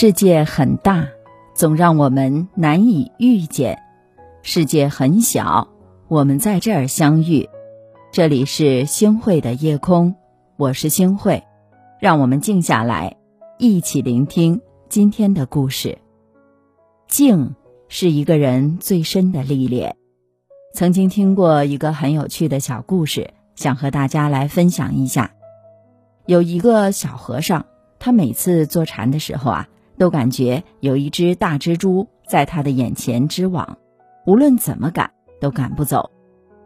世界很大，总让我们难以遇见；世界很小，我们在这儿相遇。这里是星汇的夜空，我是星汇，让我们静下来，一起聆听今天的故事。静是一个人最深的历练。曾经听过一个很有趣的小故事，想和大家来分享一下。有一个小和尚，他每次坐禅的时候啊。都感觉有一只大蜘蛛在他的眼前织网，无论怎么赶都赶不走。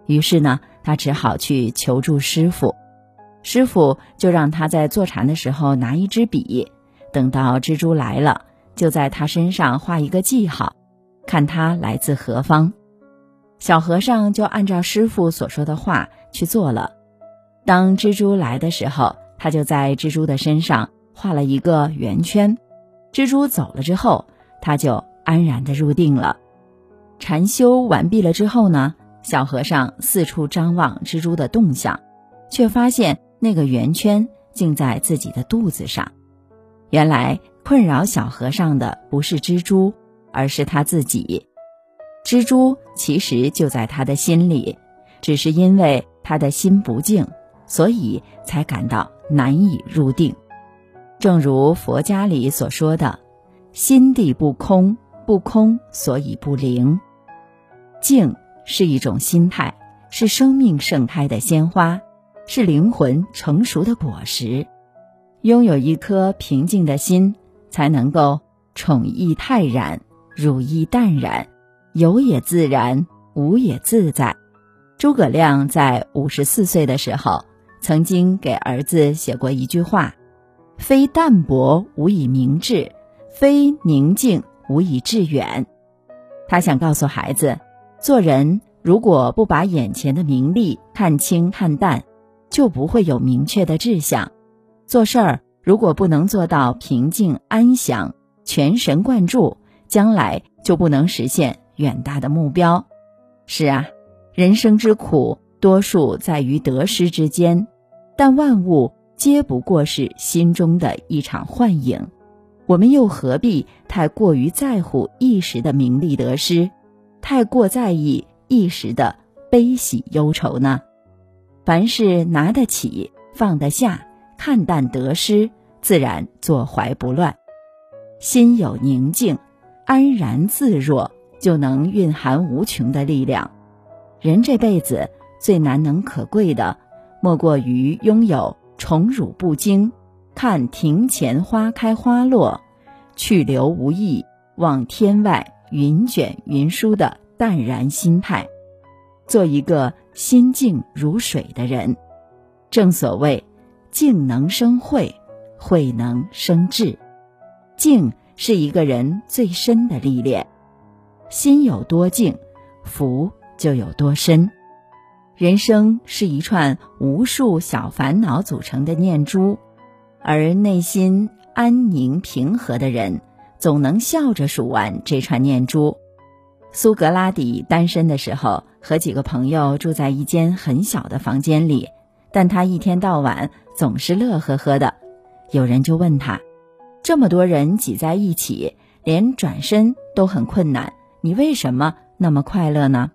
于是呢，他只好去求助师傅。师傅就让他在坐禅的时候拿一支笔，等到蜘蛛来了，就在他身上画一个记号，看他来自何方。小和尚就按照师傅所说的话去做了。当蜘蛛来的时候，他就在蜘蛛的身上画了一个圆圈。蜘蛛走了之后，他就安然的入定了。禅修完毕了之后呢，小和尚四处张望蜘蛛的动向，却发现那个圆圈竟在自己的肚子上。原来困扰小和尚的不是蜘蛛，而是他自己。蜘蛛其实就在他的心里，只是因为他的心不静，所以才感到难以入定。正如佛家里所说的，“心地不空，不空所以不灵。”静是一种心态，是生命盛开的鲜花，是灵魂成熟的果实。拥有一颗平静的心，才能够宠意泰然，如意淡然，有也自然，无也自在。诸葛亮在五十四岁的时候，曾经给儿子写过一句话。非淡泊无以明志，非宁静无以致远。他想告诉孩子，做人如果不把眼前的名利看清看淡，就不会有明确的志向；做事儿如果不能做到平静安详、全神贯注，将来就不能实现远大的目标。是啊，人生之苦，多数在于得失之间，但万物。皆不过是心中的一场幻影，我们又何必太过于在乎一时的名利得失，太过在意一时的悲喜忧愁呢？凡事拿得起，放得下，看淡得失，自然坐怀不乱。心有宁静，安然自若，就能蕴含无穷的力量。人这辈子最难能可贵的，莫过于拥有。宠辱不惊，看庭前花开花落，去留无意，望天外云卷云舒的淡然心态，做一个心静如水的人。正所谓，静能生慧，慧能生智。静是一个人最深的历练，心有多静，福就有多深。人生是一串无数小烦恼组成的念珠，而内心安宁平和的人，总能笑着数完这串念珠。苏格拉底单身的时候，和几个朋友住在一间很小的房间里，但他一天到晚总是乐呵呵的。有人就问他：“这么多人挤在一起，连转身都很困难，你为什么那么快乐呢？”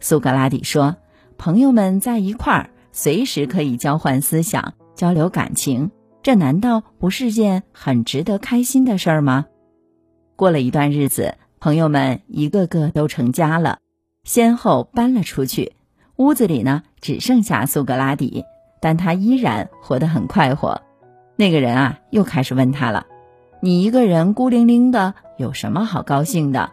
苏格拉底说。朋友们在一块儿，随时可以交换思想、交流感情，这难道不是件很值得开心的事儿吗？过了一段日子，朋友们一个个都成家了，先后搬了出去，屋子里呢只剩下苏格拉底，但他依然活得很快活。那个人啊，又开始问他了：“你一个人孤零零的，有什么好高兴的？”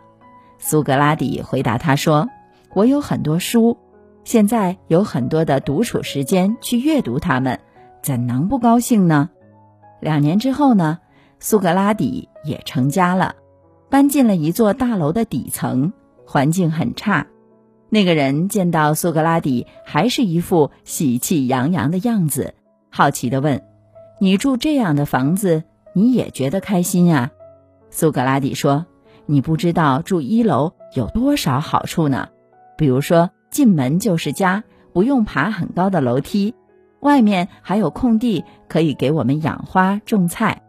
苏格拉底回答他说：“我有很多书。”现在有很多的独处时间去阅读它们，怎能不高兴呢？两年之后呢，苏格拉底也成家了，搬进了一座大楼的底层，环境很差。那个人见到苏格拉底还是一副喜气洋洋的样子，好奇地问：“你住这样的房子，你也觉得开心啊？”苏格拉底说：“你不知道住一楼有多少好处呢，比如说。”进门就是家，不用爬很高的楼梯，外面还有空地可以给我们养花种菜。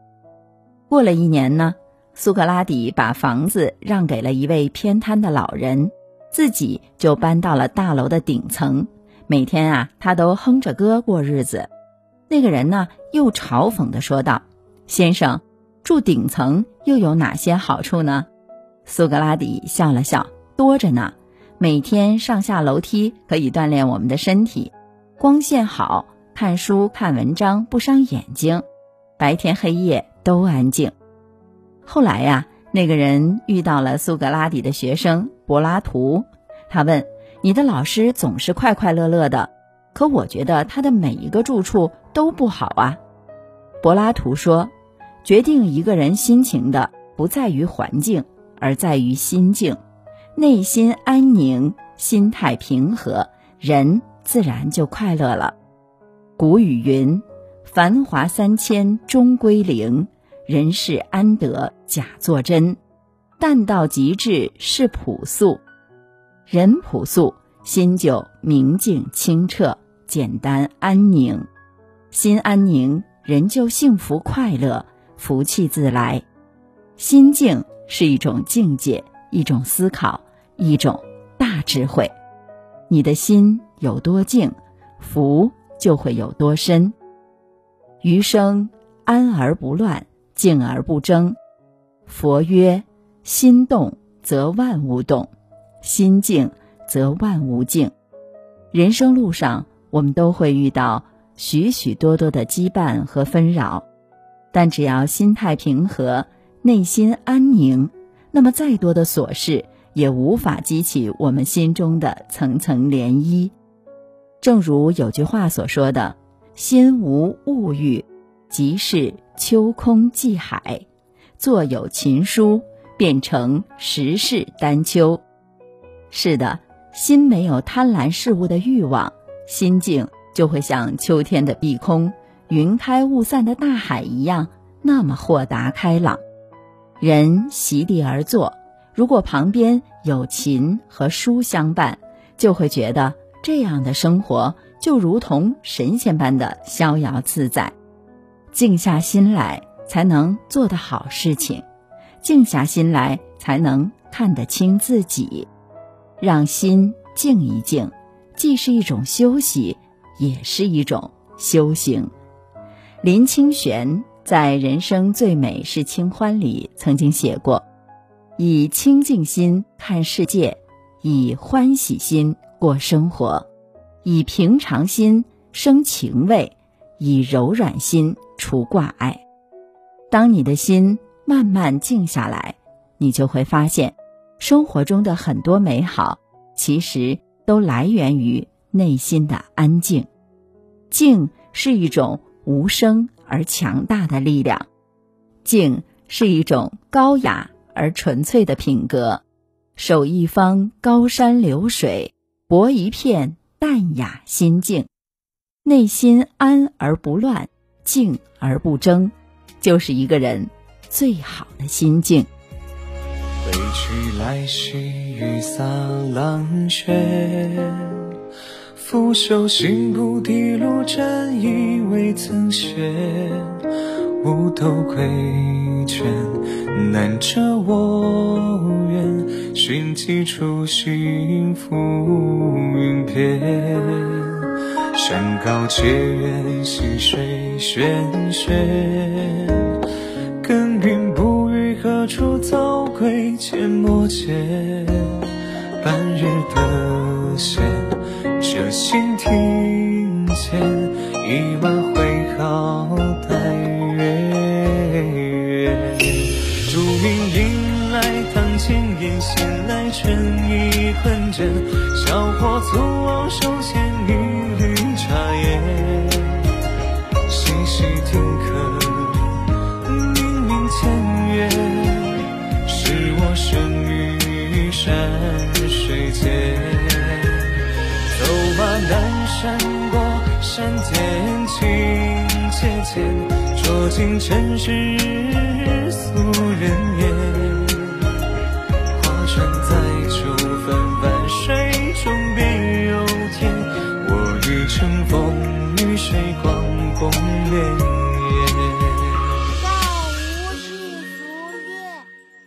过了一年呢，苏格拉底把房子让给了一位偏瘫的老人，自己就搬到了大楼的顶层。每天啊，他都哼着歌过日子。那个人呢，又嘲讽地说道：“先生，住顶层又有哪些好处呢？”苏格拉底笑了笑：“多着呢。每天上下楼梯可以锻炼我们的身体，光线好，看书看文章不伤眼睛，白天黑夜都安静。”后来呀，那个人遇到了苏格拉底的学生柏拉图，他问：“你的老师总是快快乐乐的，可我觉得他的每一个住处都不好啊。”柏拉图说：“决定一个人心情的不在于环境，而在于心境。内心安宁，心态平和，人自然就快乐了。”古语云：“繁华三千，终归零。”人世安得假作真，淡到极致是朴素。人朴素，心就明净清澈、简单安宁。心安宁，人就幸福快乐，福气自来。心静是一种境界，一种思考，一种大智慧。你的心有多静，福就会有多深。余生安而不乱。静而不争，佛曰：心动则万物动，心静则万物静。人生路上，我们都会遇到许许多多的羁绊和纷扰，但只要心态平和，内心安宁，那么再多的琐事也无法激起我们心中的层层涟漪。正如有句话所说的：“心无物欲，即是。”秋空寄海，坐有琴书，变成十世丹丘。是的，心没有贪婪事物的欲望，心境就会像秋天的碧空、云开雾散的大海一样，那么豁达开朗。人席地而坐，如果旁边有琴和书相伴，就会觉得这样的生活就如同神仙般的逍遥自在。静下心来，才能做的好事情；静下心来，才能看得清自己。让心静一静，既是一种休息，也是一种修行。林清玄在《人生最美是清欢》里曾经写过：“以清净心看世界，以欢喜心过生活，以平常心生情味，以柔软心。”除挂碍，当你的心慢慢静下来，你就会发现，生活中的很多美好，其实都来源于内心的安静。静是一种无声而强大的力量，静是一种高雅而纯粹的品格。守一方高山流水，博一片淡雅心境，内心安而不乱。静而不争，就是一个人最好的心境。归去来兮，雨洒狼血，拂袖行不滴路，沾衣未曾歇。无头归倦，难遮我愿，寻几处心浮云边。山高且远，溪水喧喧。耕耘不语，何处早归？阡陌间，半日得闲，这心庭前，一马很间，小伙子我手牵一缕茶烟，细细听客，明明前缘，是我生于山水间，走马南山过山巅，清切浅，酌尽尘世。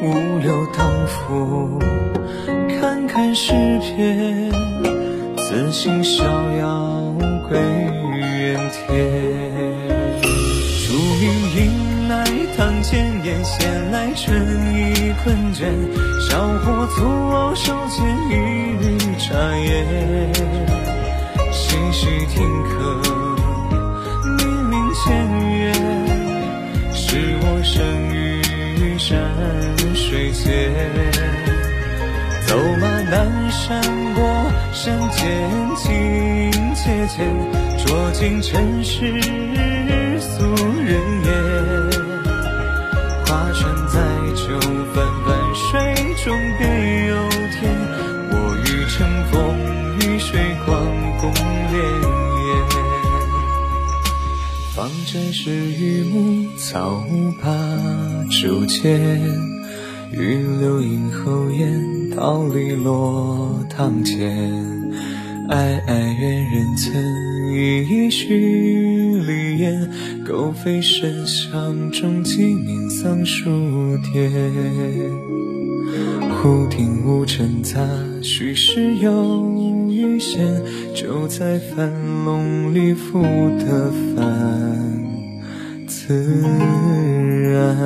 五柳当浮，看看诗篇，此心逍遥归原田。竹影迎来堂前燕，闲来春意困倦。小火粗熬，手牵一缕茶烟，细细听客。水间，情切切，捉尽尘世俗人言。划船载酒，泛泛水中别有天。我欲乘风与水，光共潋滟。方阵是榆木草把竹间。玉流影后檐，桃李落堂前。哀哀怨人曾一许离言，狗吠深巷中，鸡鸣桑树颠。忽听无尘杂，虚实有余弦，就在樊笼里复得返自然。